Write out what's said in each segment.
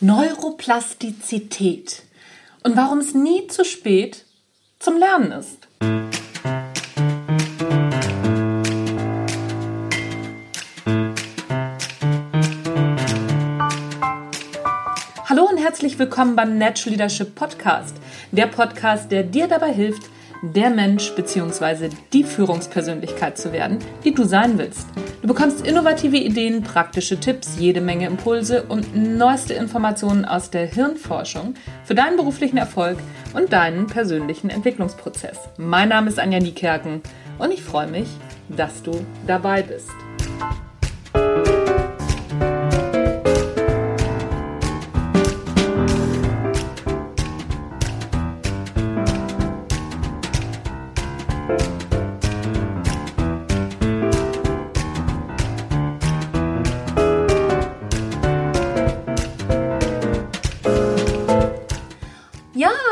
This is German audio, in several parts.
Neuroplastizität und warum es nie zu spät zum Lernen ist. Hallo und herzlich willkommen beim Natural Leadership Podcast, der Podcast, der dir dabei hilft, der Mensch bzw. die Führungspersönlichkeit zu werden, die du sein willst. Du bekommst innovative Ideen, praktische Tipps, jede Menge Impulse und neueste Informationen aus der Hirnforschung für deinen beruflichen Erfolg und deinen persönlichen Entwicklungsprozess. Mein Name ist Anja Niekerken und ich freue mich, dass du dabei bist.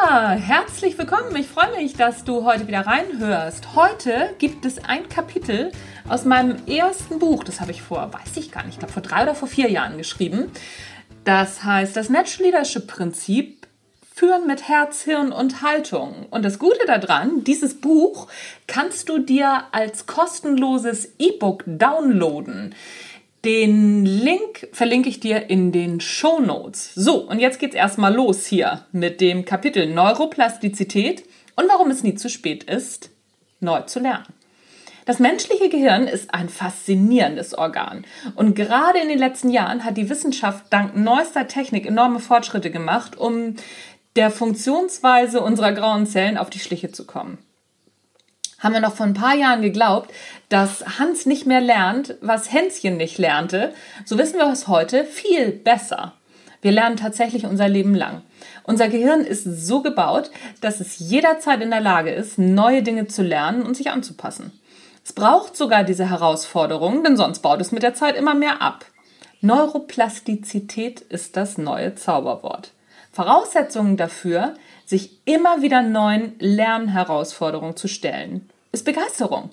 Herzlich willkommen. Ich freue mich, dass du heute wieder reinhörst. Heute gibt es ein Kapitel aus meinem ersten Buch. Das habe ich vor, weiß ich gar nicht, ich glaube vor drei oder vor vier Jahren geschrieben. Das heißt das Natural Leadership Prinzip Führen mit Herz, Hirn und Haltung. Und das Gute daran, dieses Buch kannst du dir als kostenloses E-Book downloaden. Den Link verlinke ich dir in den Show Notes. So, und jetzt geht's erstmal los hier mit dem Kapitel Neuroplastizität und warum es nie zu spät ist, neu zu lernen. Das menschliche Gehirn ist ein faszinierendes Organ. Und gerade in den letzten Jahren hat die Wissenschaft dank neuester Technik enorme Fortschritte gemacht, um der Funktionsweise unserer grauen Zellen auf die Schliche zu kommen haben wir noch vor ein paar Jahren geglaubt, dass Hans nicht mehr lernt, was Hänschen nicht lernte. So wissen wir es heute viel besser. Wir lernen tatsächlich unser Leben lang. Unser Gehirn ist so gebaut, dass es jederzeit in der Lage ist, neue Dinge zu lernen und sich anzupassen. Es braucht sogar diese Herausforderungen, denn sonst baut es mit der Zeit immer mehr ab. Neuroplastizität ist das neue Zauberwort. Voraussetzungen dafür sich immer wieder neuen Lernherausforderungen zu stellen, ist Begeisterung.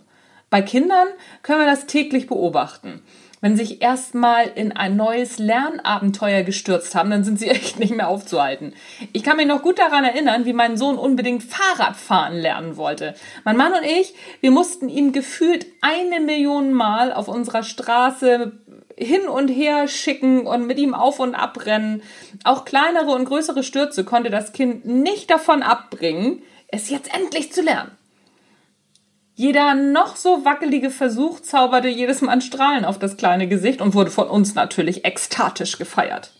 Bei Kindern können wir das täglich beobachten. Wenn sie sich erstmal in ein neues Lernabenteuer gestürzt haben, dann sind sie echt nicht mehr aufzuhalten. Ich kann mich noch gut daran erinnern, wie mein Sohn unbedingt Fahrradfahren lernen wollte. Mein Mann und ich, wir mussten ihn gefühlt eine Million Mal auf unserer Straße hin und her schicken und mit ihm auf und abrennen. Auch kleinere und größere Stürze konnte das Kind nicht davon abbringen, es jetzt endlich zu lernen. Jeder noch so wackelige Versuch zauberte jedes Mal Strahlen auf das kleine Gesicht und wurde von uns natürlich ekstatisch gefeiert.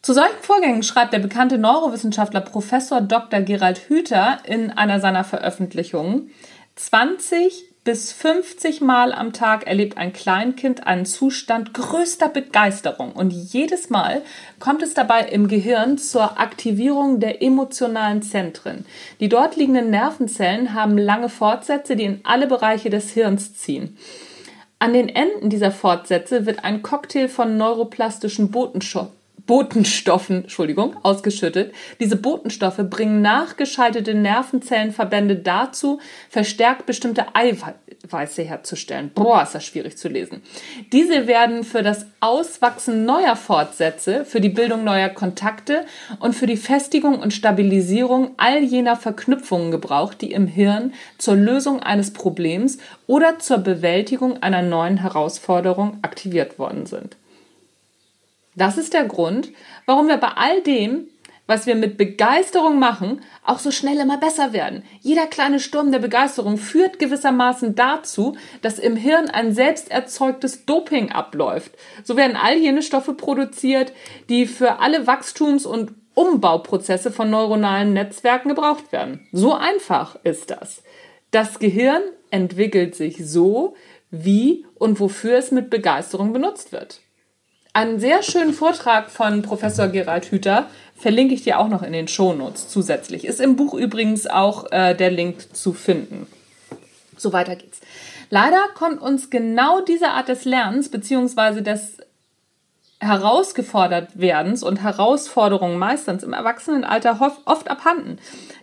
Zu solchen Vorgängen schreibt der bekannte Neurowissenschaftler Professor Dr. Gerald Hüther in einer seiner Veröffentlichungen 20 bis 50 Mal am Tag erlebt ein Kleinkind einen Zustand größter Begeisterung und jedes Mal kommt es dabei im Gehirn zur Aktivierung der emotionalen Zentren. Die dort liegenden Nervenzellen haben lange Fortsätze, die in alle Bereiche des Hirns ziehen. An den Enden dieser Fortsätze wird ein Cocktail von neuroplastischen Botenstoffen Botenstoffen, Entschuldigung, ausgeschüttet. Diese Botenstoffe bringen nachgeschaltete Nervenzellenverbände dazu, verstärkt bestimmte Eiweiße herzustellen. Boah, ist das schwierig zu lesen. Diese werden für das Auswachsen neuer Fortsätze, für die Bildung neuer Kontakte und für die Festigung und Stabilisierung all jener Verknüpfungen gebraucht, die im Hirn zur Lösung eines Problems oder zur Bewältigung einer neuen Herausforderung aktiviert worden sind. Das ist der Grund, warum wir bei all dem, was wir mit Begeisterung machen, auch so schnell immer besser werden. Jeder kleine Sturm der Begeisterung führt gewissermaßen dazu, dass im Hirn ein selbst erzeugtes Doping abläuft. So werden all jene Stoffe produziert, die für alle Wachstums- und Umbauprozesse von neuronalen Netzwerken gebraucht werden. So einfach ist das. Das Gehirn entwickelt sich so, wie und wofür es mit Begeisterung benutzt wird. Einen sehr schönen Vortrag von Professor Gerald Hüther verlinke ich dir auch noch in den Shownotes zusätzlich. Ist im Buch übrigens auch äh, der Link zu finden. So weiter geht's. Leider kommt uns genau diese Art des Lernens beziehungsweise des herausgefordert werdens und Herausforderungen meistens im Erwachsenenalter oft abhanden.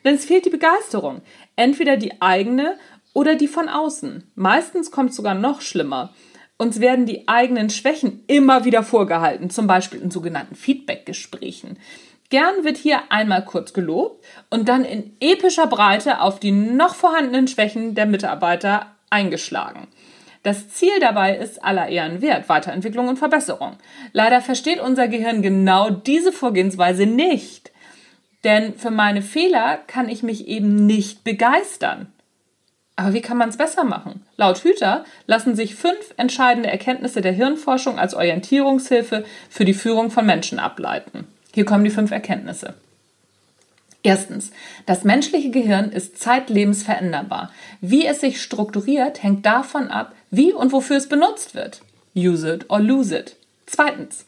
Denn es fehlt die Begeisterung. Entweder die eigene oder die von außen. Meistens kommt sogar noch schlimmer. Uns werden die eigenen Schwächen immer wieder vorgehalten, zum Beispiel in sogenannten Feedback-Gesprächen. Gern wird hier einmal kurz gelobt und dann in epischer Breite auf die noch vorhandenen Schwächen der Mitarbeiter eingeschlagen. Das Ziel dabei ist aller Ehren wert, Weiterentwicklung und Verbesserung. Leider versteht unser Gehirn genau diese Vorgehensweise nicht. Denn für meine Fehler kann ich mich eben nicht begeistern. Aber wie kann man es besser machen? Laut Hüter lassen sich fünf entscheidende Erkenntnisse der Hirnforschung als Orientierungshilfe für die Führung von Menschen ableiten. Hier kommen die fünf Erkenntnisse. Erstens, das menschliche Gehirn ist zeitlebens veränderbar. Wie es sich strukturiert, hängt davon ab, wie und wofür es benutzt wird. Use it or lose it. Zweitens,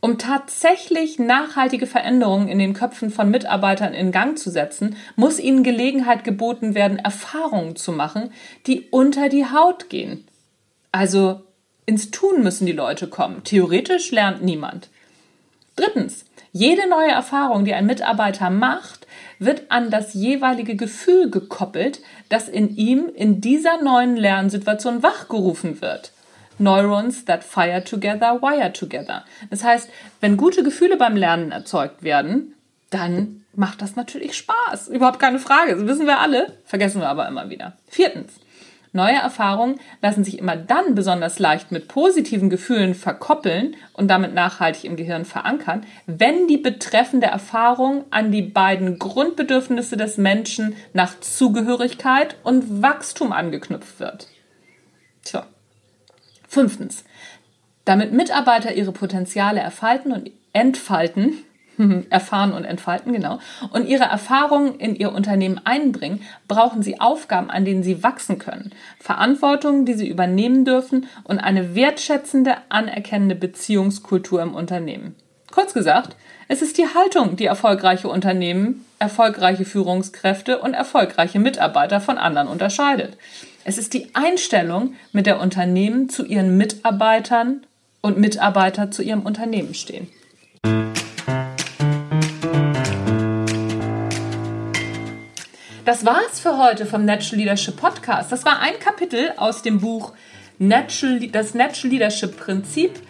um tatsächlich nachhaltige Veränderungen in den Köpfen von Mitarbeitern in Gang zu setzen, muss ihnen Gelegenheit geboten werden, Erfahrungen zu machen, die unter die Haut gehen. Also ins Tun müssen die Leute kommen. Theoretisch lernt niemand. Drittens, jede neue Erfahrung, die ein Mitarbeiter macht, wird an das jeweilige Gefühl gekoppelt, das in ihm in dieser neuen Lernsituation wachgerufen wird. Neurons that fire together, wire together. Das heißt, wenn gute Gefühle beim Lernen erzeugt werden, dann macht das natürlich Spaß. Überhaupt keine Frage. Das wissen wir alle, vergessen wir aber immer wieder. Viertens. Neue Erfahrungen lassen sich immer dann besonders leicht mit positiven Gefühlen verkoppeln und damit nachhaltig im Gehirn verankern, wenn die betreffende Erfahrung an die beiden Grundbedürfnisse des Menschen nach Zugehörigkeit und Wachstum angeknüpft wird. Tja. Fünftens. Damit Mitarbeiter ihre Potenziale erfalten und entfalten, erfahren und entfalten, genau, und ihre Erfahrungen in ihr Unternehmen einbringen, brauchen sie Aufgaben, an denen sie wachsen können, Verantwortung, die sie übernehmen dürfen und eine wertschätzende, anerkennende Beziehungskultur im Unternehmen. Kurz gesagt, es ist die Haltung, die erfolgreiche Unternehmen, erfolgreiche Führungskräfte und erfolgreiche Mitarbeiter von anderen unterscheidet. Es ist die Einstellung, mit der Unternehmen zu ihren Mitarbeitern und Mitarbeiter zu ihrem Unternehmen stehen. Das war's für heute vom Natural Leadership Podcast. Das war ein Kapitel aus dem Buch Natural, das Natural Leadership Prinzip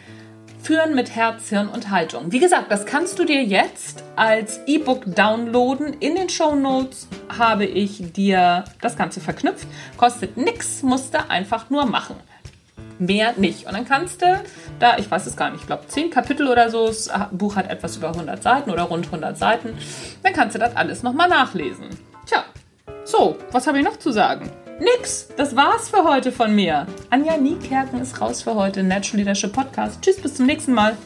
Führen mit Herz, Hirn und Haltung. Wie gesagt, das kannst du dir jetzt als E-Book downloaden. In den Show Notes habe ich dir das Ganze verknüpft. Kostet nichts, musst du einfach nur machen. Mehr nicht. Und dann kannst du da, ich weiß es gar nicht, ich glaube 10 Kapitel oder so, das Buch hat etwas über 100 Seiten oder rund 100 Seiten, dann kannst du das alles nochmal nachlesen. Tja, so, was habe ich noch zu sagen? Nix, das war's für heute von mir. Anja Niekerken ist raus für heute, Natural Leadership Podcast. Tschüss, bis zum nächsten Mal.